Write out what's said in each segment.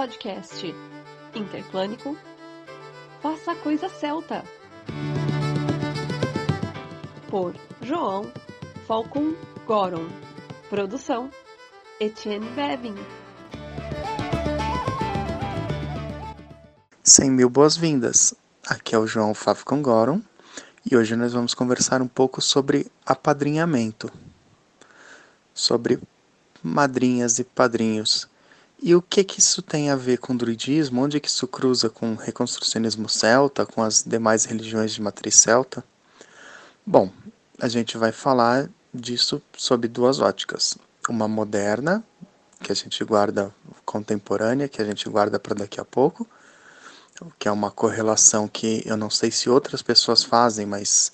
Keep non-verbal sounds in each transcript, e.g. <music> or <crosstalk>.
podcast. Interplânico Faça a Coisa Celta por João Falcon Goron. Produção Etienne Bevin. Cem mil boas-vindas! Aqui é o João Falcon Goron e hoje nós vamos conversar um pouco sobre apadrinhamento, sobre madrinhas e padrinhos. E o que que isso tem a ver com druidismo? Onde que isso cruza com o reconstrucionismo celta, com as demais religiões de matriz celta? Bom, a gente vai falar disso sob duas óticas. Uma moderna, que a gente guarda contemporânea, que a gente guarda para daqui a pouco, que é uma correlação que eu não sei se outras pessoas fazem, mas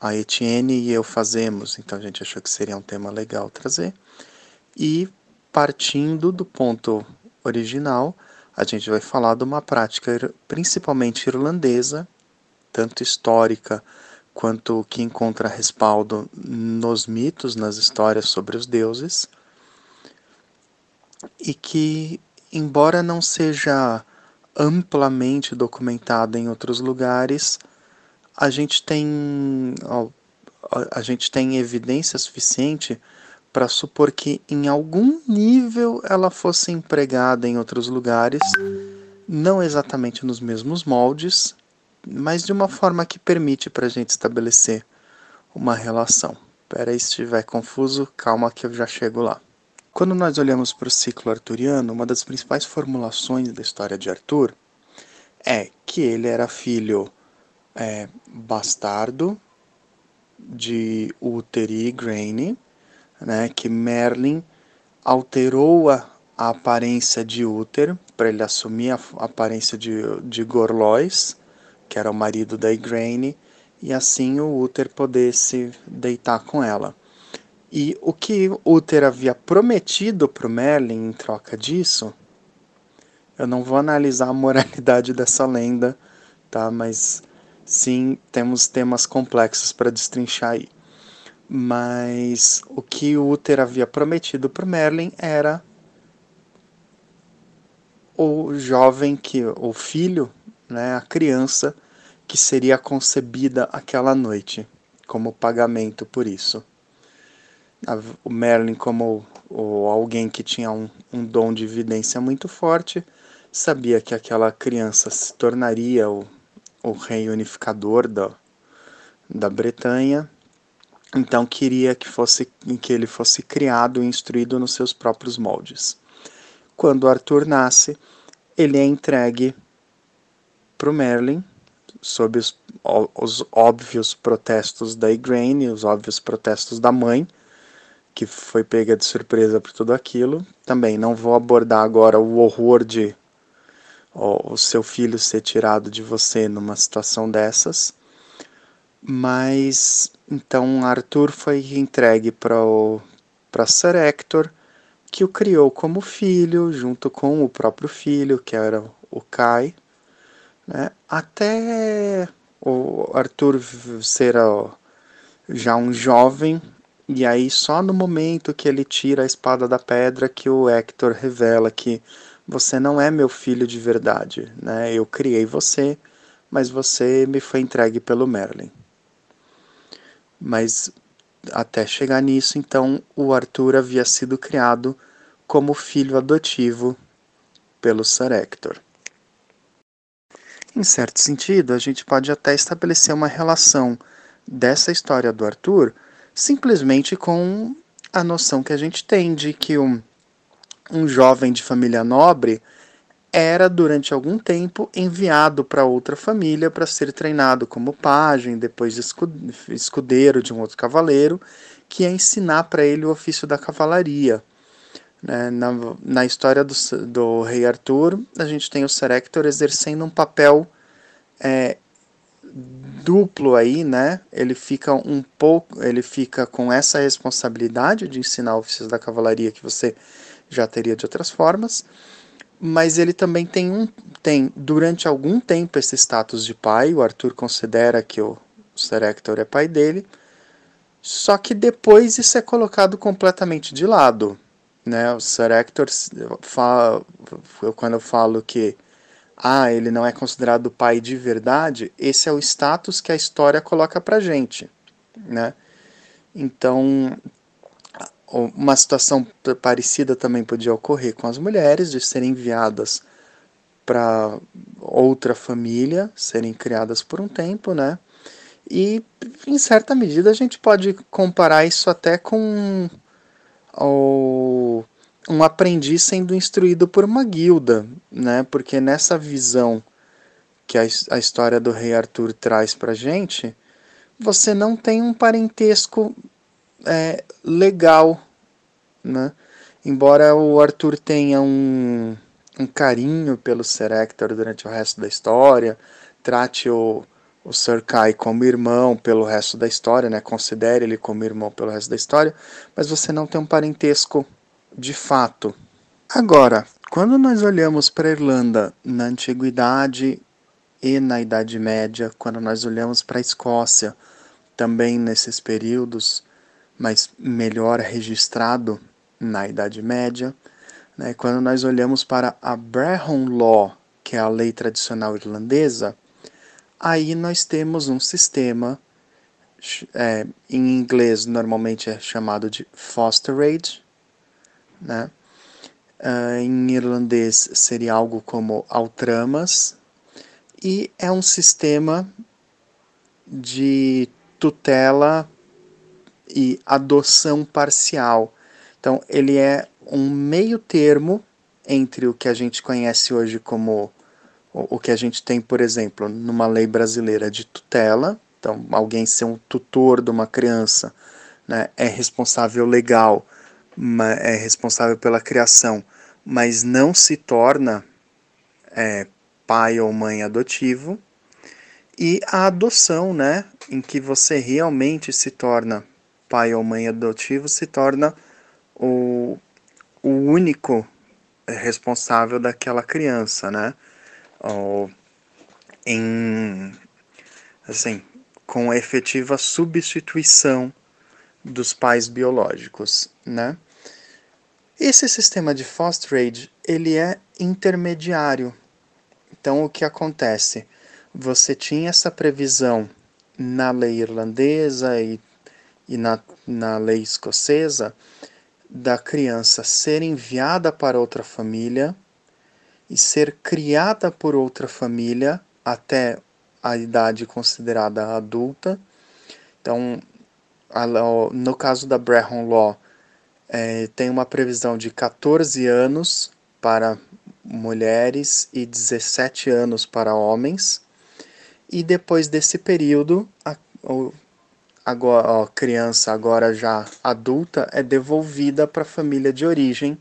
a Etienne e eu fazemos, então a gente achou que seria um tema legal trazer. E partindo do ponto original, a gente vai falar de uma prática principalmente irlandesa, tanto histórica quanto que encontra respaldo nos mitos, nas histórias sobre os deuses, e que, embora não seja amplamente documentada em outros lugares, a gente tem, a gente tem evidência suficiente para supor que em algum nível ela fosse empregada em outros lugares, não exatamente nos mesmos moldes, mas de uma forma que permite para a gente estabelecer uma relação. Espera aí, se estiver confuso, calma que eu já chego lá. Quando nós olhamos para o ciclo arturiano, uma das principais formulações da história de Arthur é que ele era filho é, bastardo de Uther e Igraine, né, que Merlin alterou a, a aparência de Uther para ele assumir a, a aparência de, de Gorlois, que era o marido da Igraine, e assim o Uther pudesse deitar com ela. E o que Uther havia prometido para o Merlin em troca disso, eu não vou analisar a moralidade dessa lenda, tá? Mas sim, temos temas complexos para destrinchar aí. Mas o que o Uther havia prometido para Merlin era o jovem que o filho, né, a criança que seria concebida aquela noite como pagamento por isso. O Merlin como alguém que tinha um, um dom de evidência muito forte, sabia que aquela criança se tornaria o, o rei unificador da, da Bretanha, então queria que, fosse, que ele fosse criado e instruído nos seus próprios moldes. Quando Arthur nasce, ele é entregue para o Merlin, sob os, os óbvios protestos da Igraine, os óbvios protestos da mãe, que foi pega de surpresa por tudo aquilo. Também não vou abordar agora o horror de ó, o seu filho ser tirado de você numa situação dessas. Mas então Arthur foi entregue para Sir Hector, que o criou como filho, junto com o próprio filho, que era o Kai, né? até o Arthur ser já um jovem e aí, só no momento que ele tira a espada da pedra, que o Hector revela que você não é meu filho de verdade, né? Eu criei você, mas você me foi entregue pelo Merlin. Mas até chegar nisso, então, o Arthur havia sido criado como filho adotivo pelo Sir Hector. Em certo sentido, a gente pode até estabelecer uma relação dessa história do Arthur simplesmente com a noção que a gente tem de que um, um jovem de família nobre era durante algum tempo enviado para outra família para ser treinado como pajem, depois escudeiro de um outro cavaleiro, que ia ensinar para ele o ofício da cavalaria. Né? Na, na história do, do rei Arthur, a gente tem o Ser Hector exercendo um papel é, duplo aí, né? Ele fica um pouco, ele fica com essa responsabilidade de ensinar ofícios da cavalaria que você já teria de outras formas, mas ele também tem um tem durante algum tempo esse status de pai. O Arthur considera que o Sir Hector é pai dele, só que depois isso é colocado completamente de lado. Né? O Sir Hector, quando eu falo que ah, ele não é considerado pai de verdade, esse é o status que a história coloca pra gente, né? Então, uma situação parecida também podia ocorrer com as mulheres, de serem enviadas para outra família, serem criadas por um tempo, né? E, em certa medida, a gente pode comparar isso até com o um aprendiz sendo instruído por uma guilda, né? Porque nessa visão que a, a história do rei Arthur traz para gente, você não tem um parentesco é, legal, né? Embora o Arthur tenha um, um carinho pelo Ser Hector durante o resto da história, trate o, o Sir Kai como irmão pelo resto da história, né? Considere ele como irmão pelo resto da história, mas você não tem um parentesco de fato. Agora, quando nós olhamos para a Irlanda na Antiguidade e na Idade Média, quando nós olhamos para a Escócia, também nesses períodos, mas melhor registrado na Idade Média, né, quando nós olhamos para a Brehon Law, que é a lei tradicional irlandesa, aí nós temos um sistema, é, em inglês normalmente é chamado de fosterage, né? Uh, em irlandês seria algo como altramas, e é um sistema de tutela e adoção parcial. Então, ele é um meio termo entre o que a gente conhece hoje como o que a gente tem, por exemplo, numa lei brasileira de tutela, então alguém ser um tutor de uma criança né, é responsável legal é responsável pela criação, mas não se torna é, pai ou mãe adotivo, e a adoção, né, em que você realmente se torna pai ou mãe adotivo, se torna o, o único responsável daquela criança, né? Ou, em assim, com efetiva substituição dos pais biológicos, né? Esse sistema de fosterage ele é intermediário. Então o que acontece? Você tinha essa previsão na lei irlandesa e, e na, na lei escocesa da criança ser enviada para outra família e ser criada por outra família até a idade considerada adulta. Então, no caso da Brehon Law, é, tem uma previsão de 14 anos para mulheres e 17 anos para homens. E depois desse período, a, a, a criança, agora já adulta, é devolvida para a família de origem.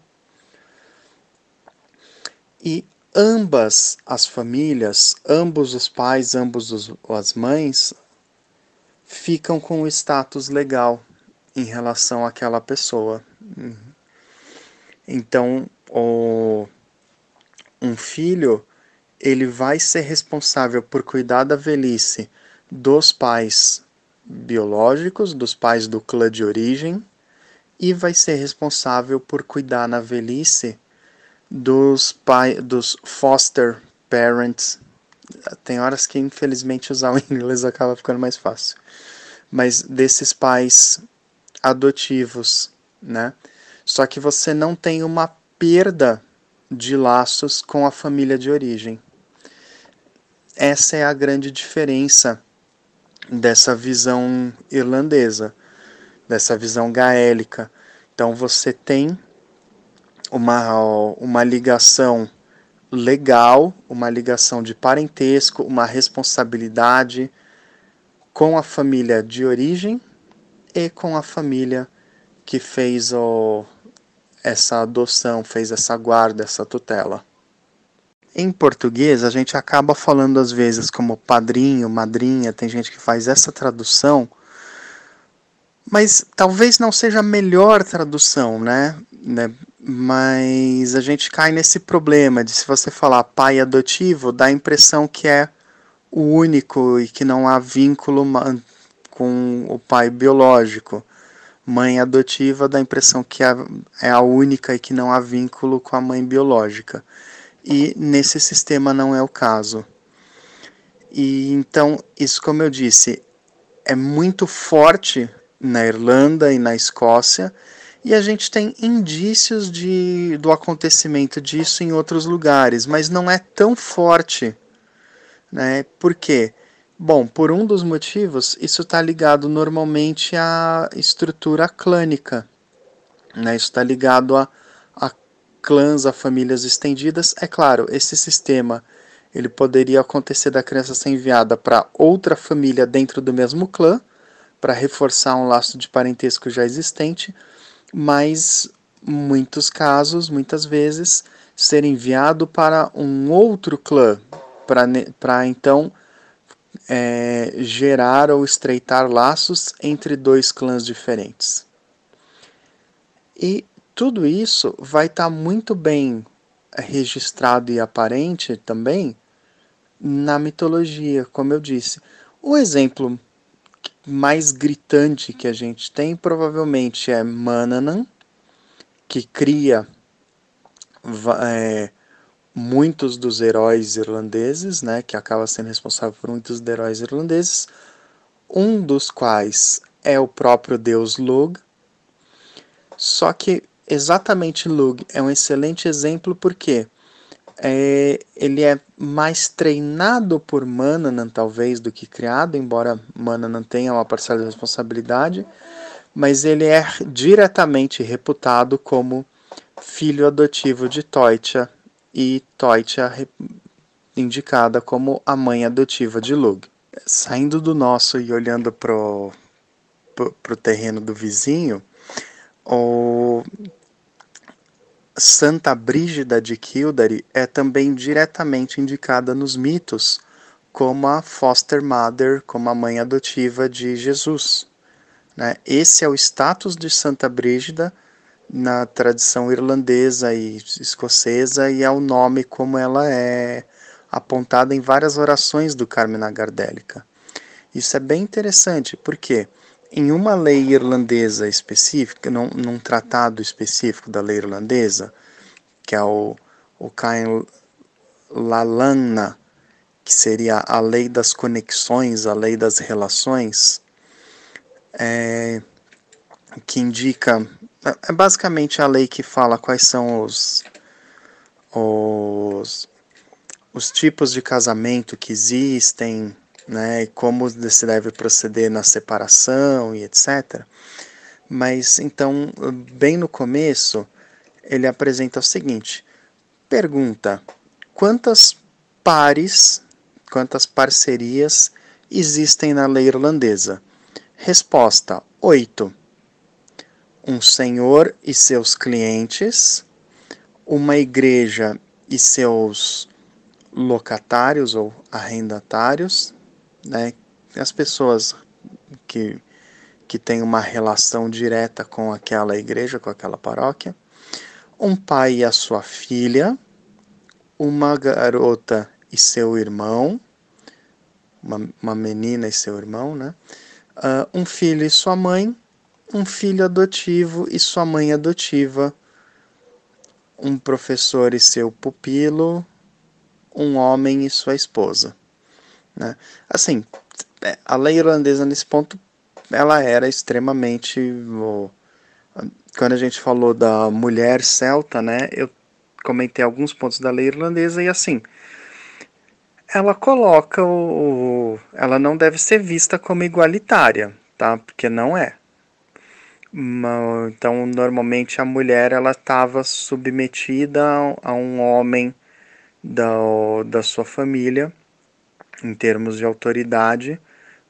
E ambas as famílias, ambos os pais, ambos os, as mães, ficam com o status legal em relação àquela pessoa. Então, o, um filho ele vai ser responsável por cuidar da velhice dos pais biológicos, dos pais do clã de origem, e vai ser responsável por cuidar na velhice dos pai, dos foster parents. Tem horas que infelizmente usar o <laughs> inglês acaba ficando mais fácil. Mas desses pais adotivos né? Só que você não tem uma perda de laços com a família de origem. Essa é a grande diferença dessa visão irlandesa, dessa visão gaélica. Então você tem uma, uma ligação legal, uma ligação de parentesco, uma responsabilidade com a família de origem e com a família que fez o, essa adoção, fez essa guarda, essa tutela. Em português, a gente acaba falando às vezes como padrinho, madrinha, tem gente que faz essa tradução, mas talvez não seja a melhor tradução, né? né? Mas a gente cai nesse problema de se você falar pai adotivo, dá a impressão que é o único e que não há vínculo com o pai biológico mãe adotiva dá a impressão que é a única e que não há vínculo com a mãe biológica. E nesse sistema não é o caso. E então, isso, como eu disse, é muito forte na Irlanda e na Escócia, e a gente tem indícios de, do acontecimento disso em outros lugares, mas não é tão forte. Né? Por quê? Bom, por um dos motivos, isso está ligado normalmente à estrutura clânica. Né? Isso está ligado a, clãs, a famílias estendidas. É claro, esse sistema ele poderia acontecer da criança ser enviada para outra família dentro do mesmo clã, para reforçar um laço de parentesco já existente, mas muitos casos, muitas vezes, ser enviado para um outro clã, para então é, gerar ou estreitar laços entre dois clãs diferentes. E tudo isso vai estar tá muito bem registrado e aparente também na mitologia, como eu disse. O exemplo mais gritante que a gente tem provavelmente é Manannan, que cria é, muitos dos heróis irlandeses, né, que acaba sendo responsável por muitos dos heróis irlandeses, um dos quais é o próprio deus Lug. Só que exatamente Lug é um excelente exemplo porque é, ele é mais treinado por Mananan, talvez, do que criado, embora Mananan tenha uma parcela de responsabilidade, mas ele é diretamente reputado como filho adotivo de Toitcha, e Toitcha indicada como a mãe adotiva de Lug. Saindo do nosso e olhando pro, pro, pro terreno do vizinho, o Santa Brígida de Kildare é também diretamente indicada nos mitos como a foster mother, como a mãe adotiva de Jesus. Né? Esse é o status de Santa Brígida na tradição irlandesa e escocesa e é o nome como ela é apontada em várias orações do Carmina Gardélica. Isso é bem interessante, porque em uma lei irlandesa específica, num, num tratado específico da lei irlandesa, que é o, o Cain Lalana, que seria a lei das conexões, a lei das relações, é, que indica é, basicamente a lei que fala quais são os, os, os tipos de casamento que existem, né, e como se deve proceder na separação e etc. Mas então, bem no começo, ele apresenta o seguinte: pergunta, quantas pares, quantas parcerias existem na lei irlandesa? Resposta: oito um senhor e seus clientes, uma igreja e seus locatários ou arrendatários, né? as pessoas que, que têm uma relação direta com aquela igreja, com aquela paróquia, um pai e a sua filha, uma garota e seu irmão, uma, uma menina e seu irmão, né? Uh, um filho e sua mãe, um filho adotivo e sua mãe adotiva, um professor e seu pupilo, um homem e sua esposa. Né? Assim, é, a lei irlandesa nesse ponto, ela era extremamente... Quando a gente falou da mulher celta, né, eu comentei alguns pontos da lei irlandesa e assim, ela coloca o, ela não deve ser vista como igualitária, tá? Porque não é. Então, normalmente a mulher ela estava submetida a um homem da, da sua família em termos de autoridade,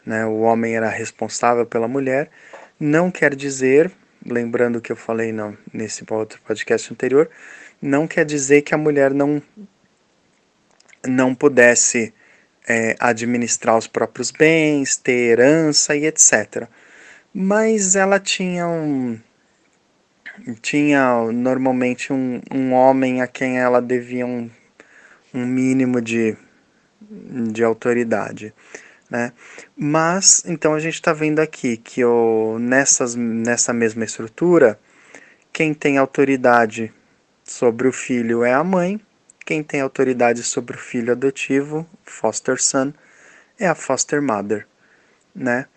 né? O homem era responsável pela mulher. Não quer dizer, lembrando que eu falei não, nesse outro podcast anterior, não quer dizer que a mulher não não pudesse é, administrar os próprios bens, ter herança e etc mas ela tinha um tinha normalmente um, um homem a quem ela devia um, um mínimo de, de autoridade. Né? Mas, então a gente está vendo aqui que o, nessas, nessa mesma estrutura, quem tem autoridade sobre o filho é a mãe, quem tem autoridade sobre o filho adotivo, foster son, é a foster mother, né?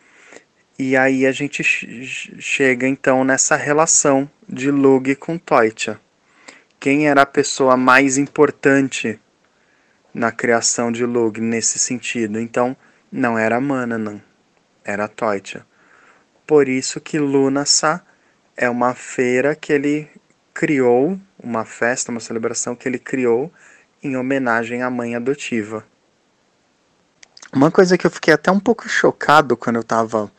E aí a gente chega então nessa relação de Lug com Toitja. Quem era a pessoa mais importante na criação de Lug nesse sentido? Então, não era Mana, não. Era Toitja. Por isso que Lunasa é uma feira que ele criou, uma festa, uma celebração que ele criou em homenagem à mãe adotiva. Uma coisa que eu fiquei até um pouco chocado quando eu estava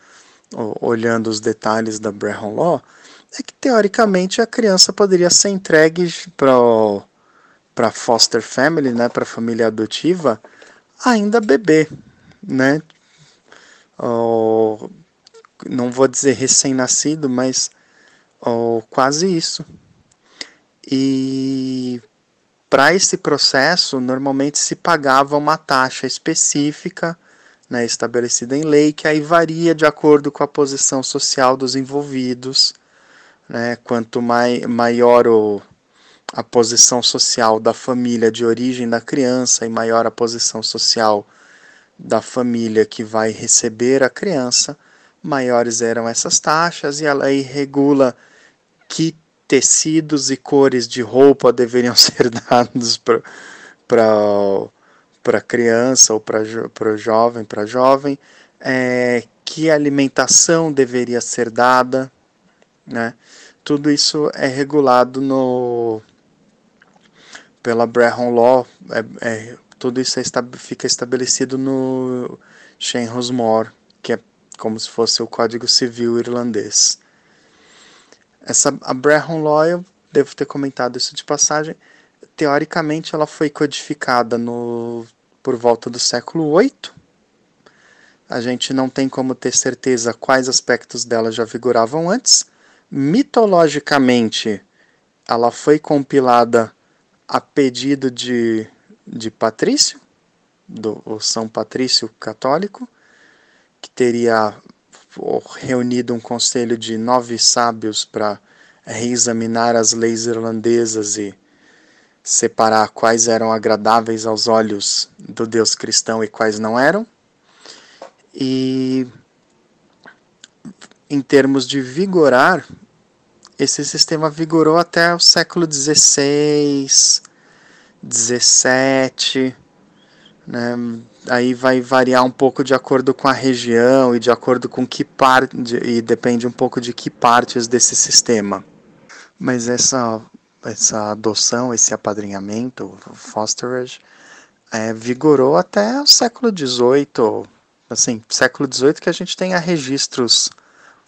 olhando os detalhes da Brehon Law, é que teoricamente a criança poderia ser entregue para foster family, né, para família adotiva, ainda bebê, né? Ou, não vou dizer recém-nascido, mas ou, quase isso. E para esse processo, normalmente se pagava uma taxa específica né, estabelecida em lei, que aí varia de acordo com a posição social dos envolvidos. Né, quanto mai, maior o, a posição social da família de origem da criança e maior a posição social da família que vai receber a criança, maiores eram essas taxas e a lei regula que tecidos e cores de roupa deveriam <laughs> ser dados para para criança ou para o jovem, para jovem, é, que alimentação deveria ser dada, né? Tudo isso é regulado no pela Brehon Law, é, é, tudo isso é, fica estabelecido no Shenhusmore, que é como se fosse o Código Civil irlandês. Essa a Brehon Law, eu devo ter comentado isso de passagem, teoricamente ela foi codificada no por volta do século VIII. A gente não tem como ter certeza quais aspectos dela já vigoravam antes. Mitologicamente, ela foi compilada a pedido de, de Patrício, do São Patrício Católico, que teria reunido um conselho de nove sábios para reexaminar as leis irlandesas e separar quais eram agradáveis aos olhos do Deus cristão e quais não eram. E em termos de vigorar, esse sistema vigorou até o século XVI, XVII, né? aí vai variar um pouco de acordo com a região e de acordo com que parte e depende um pouco de que partes desse sistema. Mas essa essa adoção, esse apadrinhamento, fosterage, é, vigorou até o século XVIII, assim, século XVIII que a gente tenha registros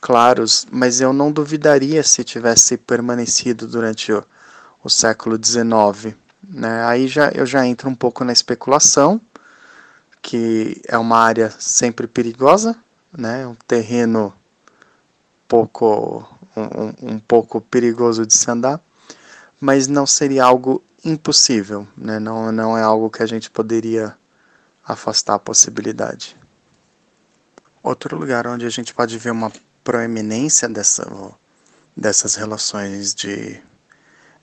claros, mas eu não duvidaria se tivesse permanecido durante o, o século XIX. Né? Aí já, eu já entro um pouco na especulação, que é uma área sempre perigosa, né? um terreno pouco, um, um pouco perigoso de se andar mas não seria algo impossível, né? não, não é algo que a gente poderia afastar a possibilidade. Outro lugar onde a gente pode ver uma proeminência dessa, dessas relações de,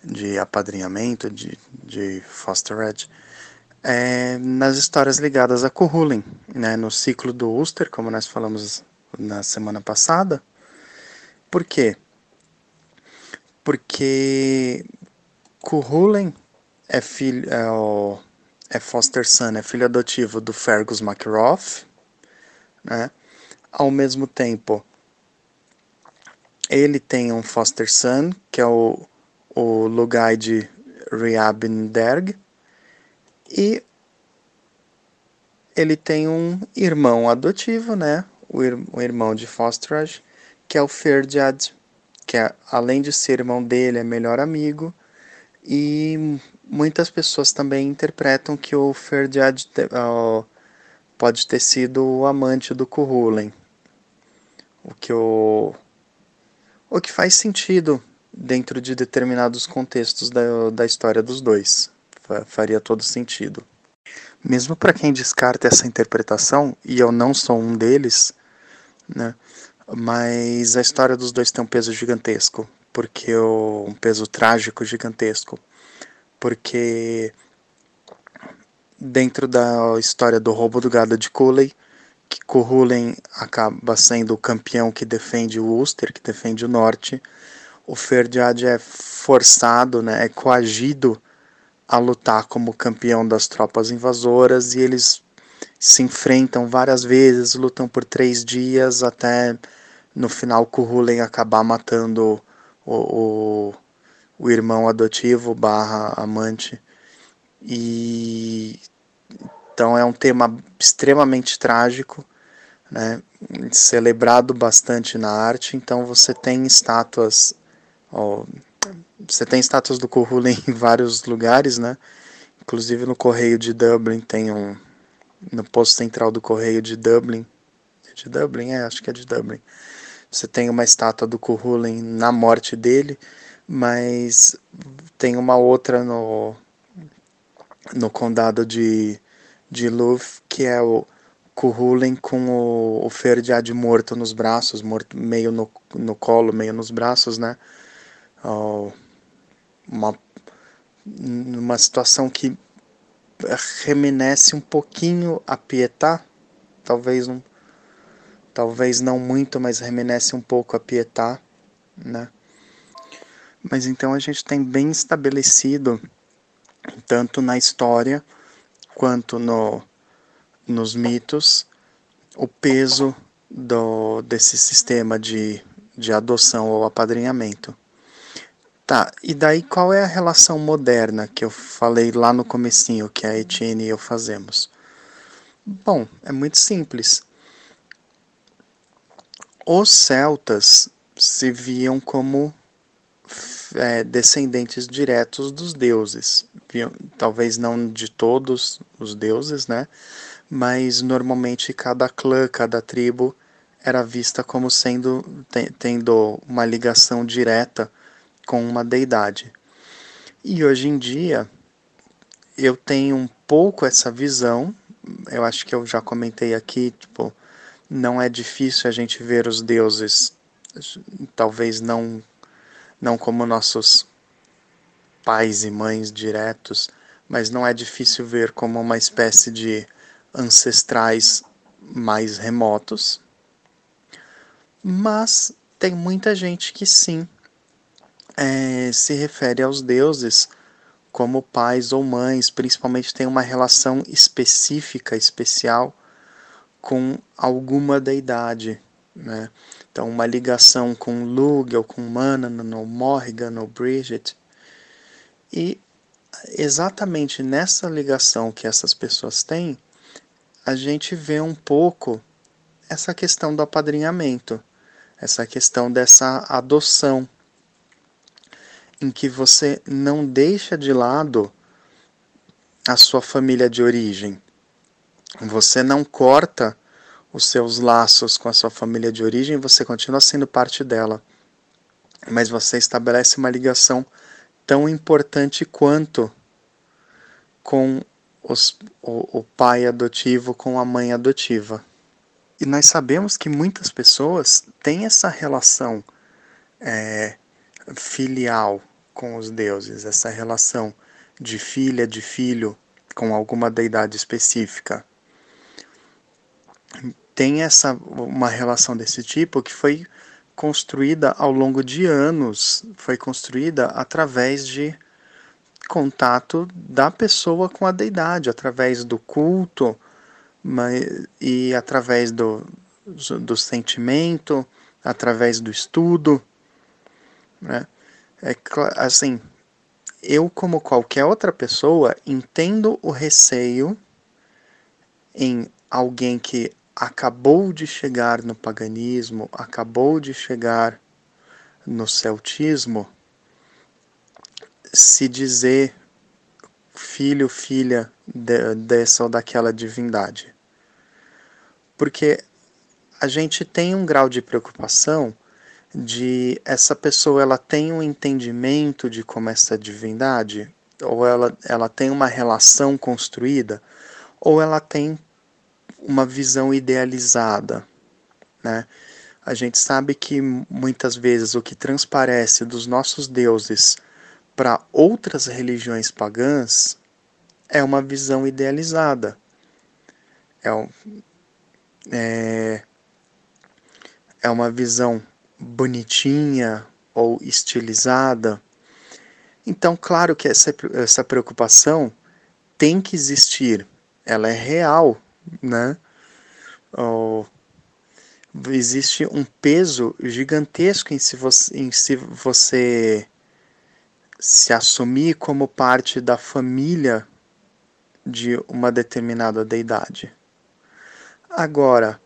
de apadrinhamento, de, de fosterage, é nas histórias ligadas a Cuhulin, né? no ciclo do Ulster, como nós falamos na semana passada. Por quê? Porque Cuhulen é filho é, o, é foster son, é filho adotivo do Fergus McRoth, né? Ao mesmo tempo, ele tem um foster son, que é o, o Lugai de Riabinderg, e ele tem um irmão adotivo, né? O, ir, o irmão de Fosterage, que é o Ferdiad, que é, além de ser irmão dele, é melhor amigo e muitas pessoas também interpretam que o Ferdiad uh, pode ter sido o amante do Kuhulen. O que, o, o que faz sentido dentro de determinados contextos da, da história dos dois. Faria todo sentido. mesmo para quem descarta essa interpretação, e eu não sou um deles, né? Mas a história dos dois tem um peso gigantesco, porque o, um peso trágico gigantesco, porque dentro da história do roubo do gado de Cooley, que Cuhulen acaba sendo o campeão que defende o Ulster, que defende o norte, o Ferdiad é forçado, né, é coagido a lutar como campeão das tropas invasoras e eles se enfrentam várias vezes, lutam por três dias até no final Kuhulen acabar matando o, o, o irmão adotivo barra amante. E então é um tema extremamente trágico, né, celebrado bastante na arte. Então você tem estátuas, ó, você tem estátuas do Cuchulainn <laughs> em vários lugares, né? Inclusive no Correio de Dublin tem um, no posto central do Correio de Dublin, é de Dublin, é, acho que é de Dublin. Você tem uma estátua do Cuchulainn na morte dele, mas tem uma outra no no condado de de Luv, que é o Cuhulen com o, o Ferdiad morto nos braços, morto meio no, no colo, meio nos braços, né? Oh, uma, uma situação que reminisce um pouquinho a Pietá, talvez não, talvez não muito, mas reminisce um pouco a Pietá, né? Mas então a gente tem bem estabelecido, tanto na história, quanto no, nos mitos o peso do, desse sistema de, de adoção ou apadrinhamento. Tá, e daí qual é a relação moderna que eu falei lá no comecinho, que a Etienne e eu fazemos? Bom, é muito simples. Os celtas se viam como é, descendentes diretos dos deuses. Talvez não de todos os deuses, né? Mas normalmente cada clã, cada tribo era vista como sendo tendo uma ligação direta com uma deidade. E hoje em dia eu tenho um pouco essa visão. Eu acho que eu já comentei aqui, tipo, não é difícil a gente ver os deuses, talvez não não como nossos pais e mães diretos, mas não é difícil ver como uma espécie de ancestrais mais remotos. Mas tem muita gente que sim é, se refere aos deuses como pais ou mães, principalmente tem uma relação específica, especial com alguma deidade. Né? Então, uma ligação com Lug, ou com Manan, ou Morrigan, ou Bridget. E exatamente nessa ligação que essas pessoas têm, a gente vê um pouco essa questão do apadrinhamento, essa questão dessa adoção, em que você não deixa de lado a sua família de origem. Você não corta os seus laços com a sua família de origem, você continua sendo parte dela. Mas você estabelece uma ligação tão importante quanto com os, o, o pai adotivo com a mãe adotiva. E nós sabemos que muitas pessoas têm essa relação é, filial com os deuses, essa relação de filha, de filho com alguma deidade específica tem essa uma relação desse tipo que foi construída ao longo de anos, foi construída através de contato da pessoa com a deidade, através do culto mas, e através do, do sentimento, através do estudo. Né? É, assim, eu, como qualquer outra pessoa, entendo o receio em alguém que acabou de chegar no paganismo, acabou de chegar no celtismo, se dizer filho, filha de, dessa ou daquela divindade. Porque a gente tem um grau de preocupação de essa pessoa ela tem um entendimento de como essa divindade ou ela, ela tem uma relação construída ou ela tem uma visão idealizada, né? A gente sabe que muitas vezes o que transparece dos nossos deuses para outras religiões pagãs é uma visão idealizada. É, é, é uma visão bonitinha ou estilizada. Então, claro que essa, essa preocupação tem que existir, ela é real, né? Oh, existe um peso gigantesco em se você, em se você se assumir como parte da família de uma determinada deidade. Agora,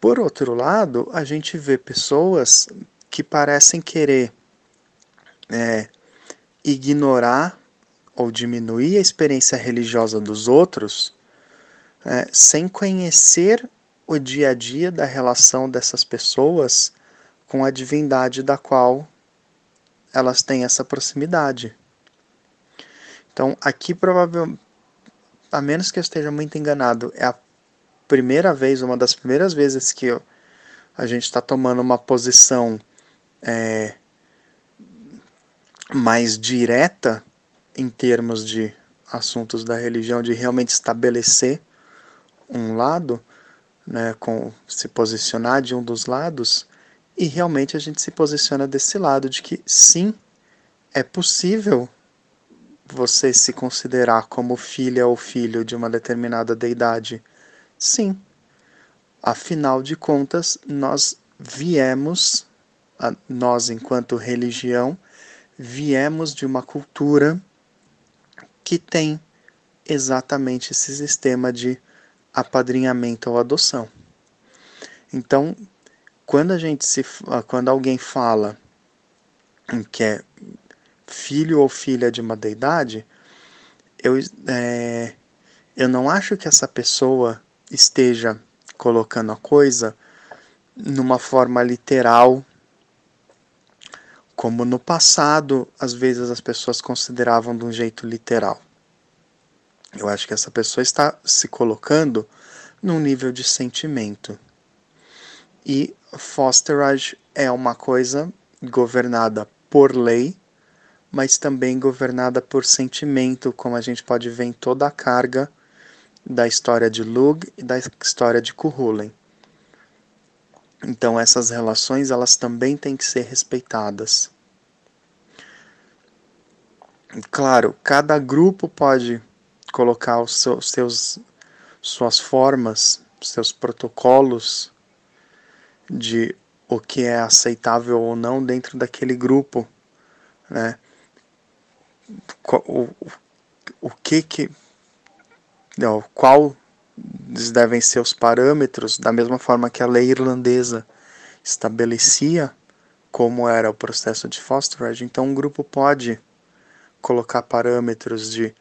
por outro lado, a gente vê pessoas que parecem querer é, ignorar ou diminuir a experiência religiosa dos outros é, sem conhecer o dia a dia da relação dessas pessoas com a divindade da qual elas têm essa proximidade. Então, aqui provavelmente, a menos que eu esteja muito enganado, é a primeira vez, uma das primeiras vezes que eu, a gente está tomando uma posição é, mais direta em termos de assuntos da religião, de realmente estabelecer um lado, né, com se posicionar de um dos lados, e realmente a gente se posiciona desse lado de que sim, é possível você se considerar como filha ou filho de uma determinada deidade. Sim. Afinal de contas, nós viemos, nós enquanto religião, viemos de uma cultura que tem exatamente esse sistema de apadrinhamento ou adoção. Então, quando a gente se quando alguém fala que é filho ou filha de uma deidade, eu, é, eu não acho que essa pessoa esteja colocando a coisa numa forma literal, como no passado, às vezes as pessoas consideravam de um jeito literal. Eu acho que essa pessoa está se colocando num nível de sentimento. E fosterage é uma coisa governada por lei, mas também governada por sentimento, como a gente pode ver em toda a carga da história de Lug e da história de Kuhulen. Então essas relações elas também têm que ser respeitadas. Claro, cada grupo pode colocar os seus, suas formas, seus protocolos de o que é aceitável ou não dentro daquele grupo, né? O, o, que que não, qual devem ser os parâmetros, da mesma forma que a lei irlandesa estabelecia como era o processo de fosterage, então um grupo pode colocar parâmetros de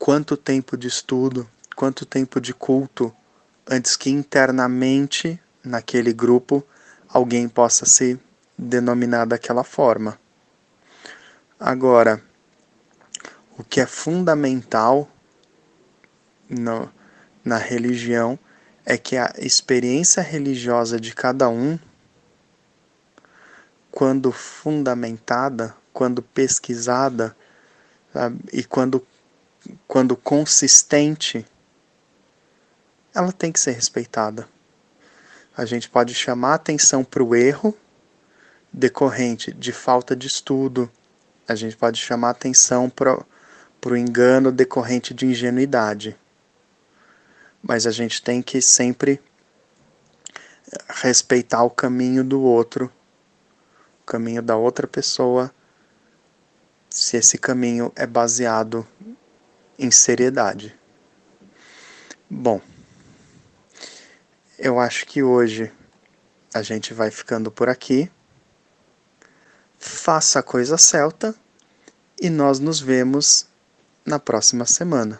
quanto tempo de estudo, quanto tempo de culto, antes que internamente naquele grupo alguém possa se denominar daquela forma. Agora, o que é fundamental no, na religião é que a experiência religiosa de cada um, quando fundamentada, quando pesquisada sabe, e quando quando consistente, ela tem que ser respeitada. A gente pode chamar atenção para o erro decorrente de falta de estudo, a gente pode chamar atenção para o engano decorrente de ingenuidade. Mas a gente tem que sempre respeitar o caminho do outro, o caminho da outra pessoa, se esse caminho é baseado em seriedade. Bom, eu acho que hoje a gente vai ficando por aqui. Faça a coisa celta e nós nos vemos na próxima semana.